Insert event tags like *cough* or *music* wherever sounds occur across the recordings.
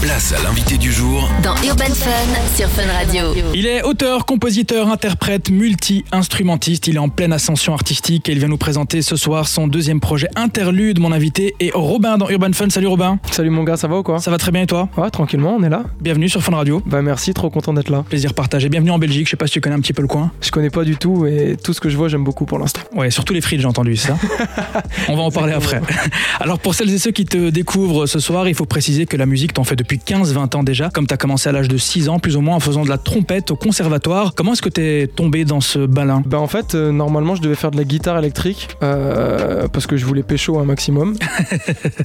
Place à l'invité du jour Dans Urban Fun sur Fun Radio. Il est auteur, compositeur, interprète, multi-instrumentiste. Il est en pleine ascension artistique et il vient nous présenter ce soir son deuxième projet Interlude. Mon invité est Robin dans Urban Fun. Salut Robin. Salut mon gars, ça va ou quoi? Ça va très bien et toi? Ouais, tranquillement, on est là. Bienvenue sur Fun Radio. Bah merci, trop content d'être là. Plaisir partagé. Bienvenue en Belgique. Je sais pas si tu connais un petit peu le coin. Je connais pas du tout et tout ce que je vois, j'aime beaucoup pour l'instant. Ouais, surtout les frites, j'ai entendu ça? *laughs* On va en parler après. Alors pour celles et ceux qui te découvrent ce soir, il faut préciser que la musique t'en fait depuis 15-20 ans déjà, comme tu as commencé à l'âge de 6 ans plus ou moins en faisant de la trompette au conservatoire. Comment est-ce que t'es tombé dans ce balin Bah en fait, euh, normalement, je devais faire de la guitare électrique euh, parce que je voulais pécho un maximum. *laughs*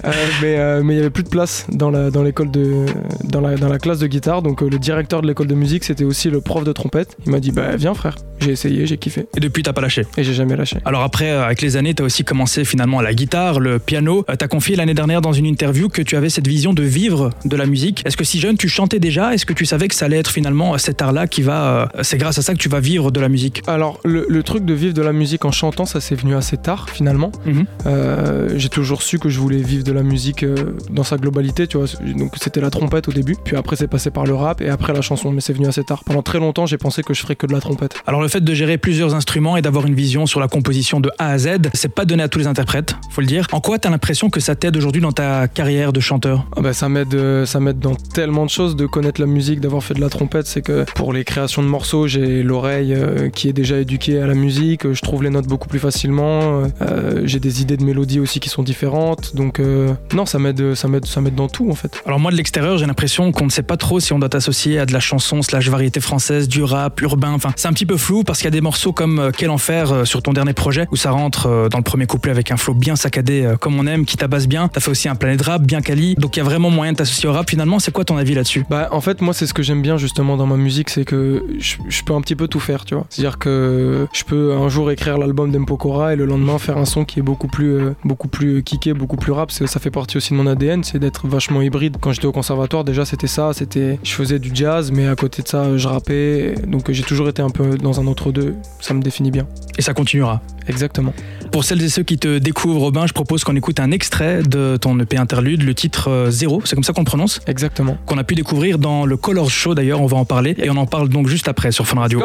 Euh, mais mais il y avait plus de place dans la dans l'école de dans la dans la classe de guitare. Donc le directeur de l'école de musique, c'était aussi le prof de trompette. Il m'a dit bah viens frère. J'ai essayé, j'ai kiffé Et depuis t'as pas lâché et j'ai jamais lâché. Alors après, euh, avec les années, tu as aussi commencé finalement la guitare, le piano. tu as confié l'année dernière dans une interview que tu avais cette vision de vivre de la musique. Est-ce que si jeune, tu chantais déjà? Est-ce que tu savais que ça allait être finalement euh, cet art-là qui va... euh, C'est grâce à ça que tu vas vivre de la musique? Alors le, le truc de vivre de la musique en chantant, ça c'est venu assez tard finalement. Mhm. Euh, j'ai toujours su que je voulais vivre de la musique euh, dans sa globalité, tu vois. Donc c'était la trompette au début, puis après c'est passé par le rap et après la chanson, mais c'est venu assez tard. Pendant très longtemps, j'ai pensé que je ferais que de la trompette. Alors le fait de gérer plusieurs instruments et d'avoir une vision sur la composition de A à Z, c'est pas donné à tous les interprètes, faut le dire. En quoi t'as l'impression que ça t'aide aujourd'hui dans ta carrière de chanteur? Ah bah, ça m'aide, euh, ça m'aide dans tellement de choses de connaître la musique, d'avoir fait de la trompette. C'est que pour les créations de morceaux, j'ai l'oreille euh, qui est déjà éduquée à la musique. Je trouve les notes beaucoup plus facilement. euh, j'ai des idées de mélodies aussi qui sont différentes. Donc euh, non, ça m'aide, ça m'aide, ça m'aide dans tout en fait. Alors moi de l'extérieur, j'ai l'impression qu'on ne sait pas trop si on doit t'associer à de la chanson slash variété française, du rap, urbain. Enfin, c'est un petit peu flou parce qu'il y a des morceaux comme euh, Quel enfer euh, sur ton dernier projet où ça rentre euh, dans le premier couplet avec un flow bien saccadé comme on aime, qui tabasse bien. T'as fait aussi un planète rap bien quali. Donc il y a vraiment moyen de t'associer au rap. Finalement, c'est quoi ton avis là-dessus? Bah en fait moi c'est ce que j'aime bien justement dans ma musique c'est que je, peux un petit peu tout faire tu vois c'est à dire que je peux un jour écrire l'album d'Empokora et le lendemain faire un son qui est beaucoup plus beaucoup plus kické beaucoup plus rap ça fait partie aussi de mon ADN c'est d'être vachement hybride quand j'étais au conservatoire déjà c'était ça c'était je faisais du jazz mais à côté de ça je rappais donc j'ai toujours été un peu dans un entre deux ça me définit bien Et ça continuera. exactement Pour celles et ceux qui te découvrent, Robin, je propose qu'on écoute un extrait de ton EP interlude, le titre euh, Zéro, c'est comme ça qu'on le prononce, exactement qu'on a pu découvrir dans le Colors Show d'ailleurs, on va en parler. Et on en parle donc juste après sur Fun Radio.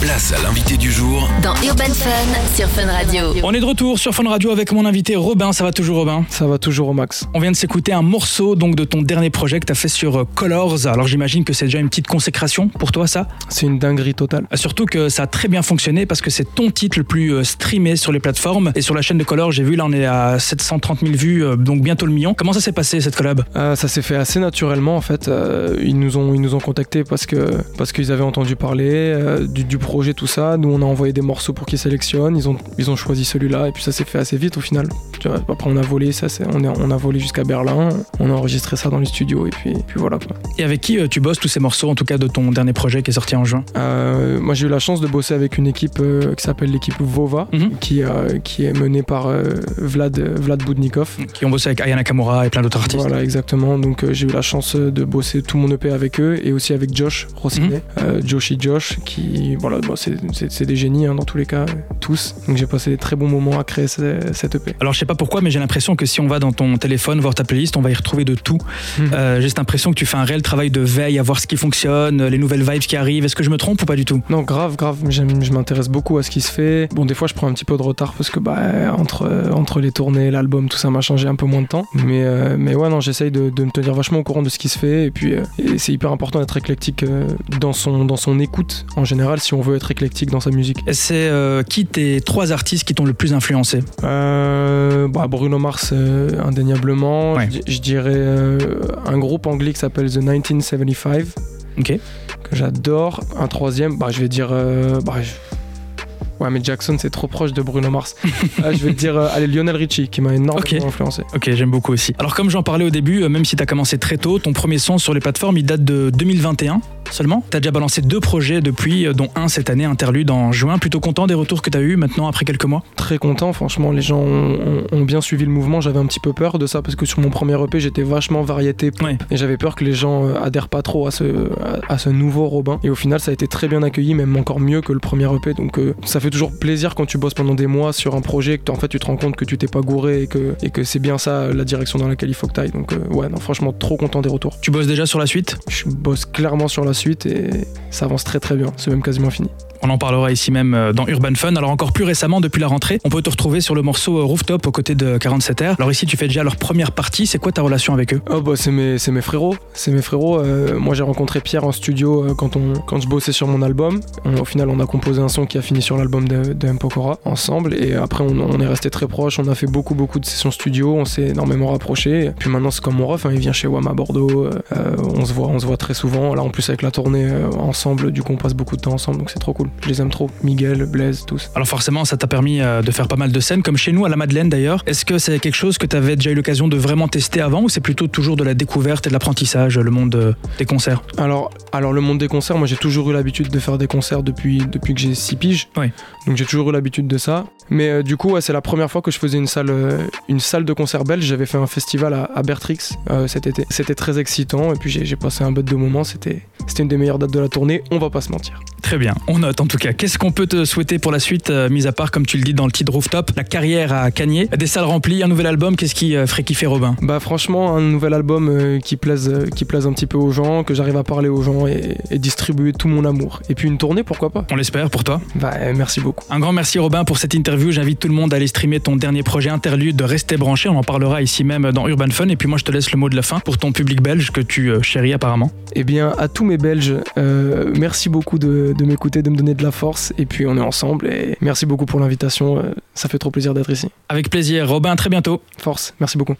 Place à l'invité du jour Dans Urban Fun sur Fun Radio. On est de retour sur Fun Radio avec mon invité Robin, ça va toujours Robin? Ça va toujours au max On vient de s'écouter un morceau donc de ton dernier projet que tu as fait sur euh, Colors. Alors j'imagine que c'est déjà une petite consécration pour toi ça? c'est une dinguerie totale Euh, Surtout que ça a très bien fonctionné parce que c'est ton titre le plus euh, streamé sur les plateformes. Et sur la chaîne de Colors, j'ai vu là on est à 730 000 vues, donc bientôt le million. Comment ça s'est passé cette collab? Euh, ça s'est fait assez naturellement en fait. Euh, ils nous ont ils nous ont contactés parce que parce qu'ils avaient entendu parler euh, du, du projet tout ça. Nous on a envoyé des morceaux pour qu'ils sélectionnent. Ils ont ils ont choisi celui-là et puis ça s'est fait assez vite au final. Tu vois, après on a volé ça c'est on est on a volé jusqu'à Berlin. On a enregistré ça dans les studios et puis puis voilà quoi. Et avec qui euh, tu bosses tous ces morceaux, en tout cas de ton dernier projet qui est sorti en juin? Euh, moi j'ai eu la chance de bosser avec une équipe euh, qui s'appelle l'équipe Vova. Mhm. Qui, euh, qui est menée par euh, Vlad, Vlad Boudnikov. Qui ont bossé avec Ayana Kamura et plein d'autres artistes. Voilà, exactement. Donc euh, j'ai eu la chance euh, de bosser tout mon EP avec eux et aussi avec Josh Rossinet, euh, Joshi Josh, qui, voilà, bon, c'est- des génies hein, dans tous les cas, tous. Donc j'ai passé des très bons moments à créer ce- cette EP. Alors je sais pas pourquoi, mais j'ai l'impression que si on va dans ton téléphone voir ta playlist, on va y retrouver de tout. Mhm. Euh, j'ai cette impression que tu fais un réel travail de veille à voir ce qui fonctionne, les nouvelles vibes qui arrivent. Est-ce que je me trompe ou pas du tout? Non, grave, grave. Je m'intéresse beaucoup à ce qui se fait. Bon, des fois, je prends un petit peu de retard parce que bah, entre, entre les tournées, l'album, tout ça m'a changé un peu moins de temps. Mais, euh, mais ouais, non, j'essaye de, de me tenir vachement au courant de ce qui se fait. Et puis, euh, c'est hyper important d'être éclectique dans, son, dans son écoute en général si on veut être éclectique dans sa musique. Et C'est euh, qui tes trois artistes qui t'ont le plus influencé? Euh, bah, Bruno Mars, euh, indéniablement. Ouais. Je, je dirais euh, un groupe anglais qui s'appelle The 1975, Ok. que j'adore. Un troisième, bah, je vais dire. bah, je- Ouais, mais Jackson, c'est trop proche de Bruno Mars. Ah, *laughs* je vais dire, euh, allez, Lionel Richie, qui m'a énormément influencé. Ok, j'aime beaucoup aussi. Alors comme j'en parlais au début, euh, même si t'as commencé très tôt, ton premier son sur les plateformes, il date de 2021 seulement. T'as déjà balancé deux projets depuis, euh, dont un cette année, Interlude en juin. Plutôt content des retours que t'as eu maintenant après quelques mois? Très content, franchement, les gens ont, bien suivi le mouvement. J'avais un petit peu peur de ça parce que sur mon premier EP, j'étais vachement variété. pop. Ouais. Et j'avais peur que les gens euh, adhèrent pas trop à ce, à, à ce nouveau Robin. Et au final, ça a été très bien accueilli, même encore mieux que le premier EP. Donc euh, ça fait toujours plaisir quand tu bosses pendant des mois sur un projet que en fait tu te rends compte que tu t'es pas gouré et que, et que c'est bien ça la direction dans laquelle il faut que tu ailles. Donc euh, ouais, non, franchement, trop content des retours. Tu bosses déjà sur la suite? Je bosse clairement sur la suite et ça avance très très bien. C'est même quasiment fini. On en parlera ici même euh, dans Urban Fun. Alors encore plus récemment, depuis la rentrée, on peut te retrouver sur le morceau euh, Rooftop aux côtés de 47R. Alors ici, tu fais déjà leur première partie. C'est quoi ta relation avec eux? Oh bah c'est mes, mes frérots. C'est mes frérots. Euh, moi j'ai rencontré Pierre en studio quand, on, quand je bossais sur mon album. Au final on a composé un son qui a fini sur l'album de, de M. Pokora ensemble. Et après on, est resté très proches. On a fait beaucoup beaucoup de sessions studio. On s'est énormément rapprochés. Puis maintenant c'est comme mon ref. hein, il vient chez WAM à Bordeaux. On, se voit, on se voit très souvent. Là en plus avec la tournée ensemble, du coup on passe beaucoup de temps ensemble. Donc c'est trop cool. Je les aime trop. Miguel, Blaise, tous. Alors forcément, ça t'a permis euh, de faire pas mal de scènes, comme chez nous à la Madeleine d'ailleurs. Est-ce que c'est quelque chose que tu avais déjà eu l'occasion de vraiment tester avant ou c'est plutôt toujours de la découverte et de l'apprentissage, le monde euh, des concerts? Alors, alors le monde des concerts, moi j'ai toujours eu l'habitude de faire des concerts depuis, depuis que j'ai 6 piges. Oui. Donc j'ai toujours eu l'habitude de ça. Mais euh, du coup, ouais, c'est la première fois que je faisais une salle, euh, une salle de concert belge. J'avais fait un festival à, à Bertrix euh, cet été. C'était très excitant et puis j'ai passé un bête de moment. C'était c'était une des meilleures dates de la tournée, on va pas se mentir. Très bien, on note en tout cas. Qu'est-ce qu'on peut te souhaiter pour la suite, mis à part, comme tu le dis dans le titre Rooftop, la carrière à Cagné, des salles remplies, un nouvel album, qu'est-ce qui ferait kiffer Robin? Bah franchement, un nouvel album qui, plaise, qui plaise un petit peu aux gens, que j'arrive à parler aux gens et, et distribuer tout mon amour. Et puis une tournée, pourquoi pas? On l'espère pour toi. Bah merci beaucoup. Un grand merci Robin pour cette interview. J'invite tout le monde à aller streamer ton dernier projet interlude de Rester branché. On en parlera ici même dans Urban Fun. Et puis moi, je te laisse le mot de la fin pour ton public belge que tu euh, chéris apparemment. Eh bien, à tous mes Belges, euh, merci beaucoup de, de m'écouter, de me donner de la force. Et puis, on est ensemble. Et merci beaucoup pour l'invitation. euh, ça fait trop plaisir d'être ici. Avec plaisir. Robin, à très bientôt. Force, merci beaucoup.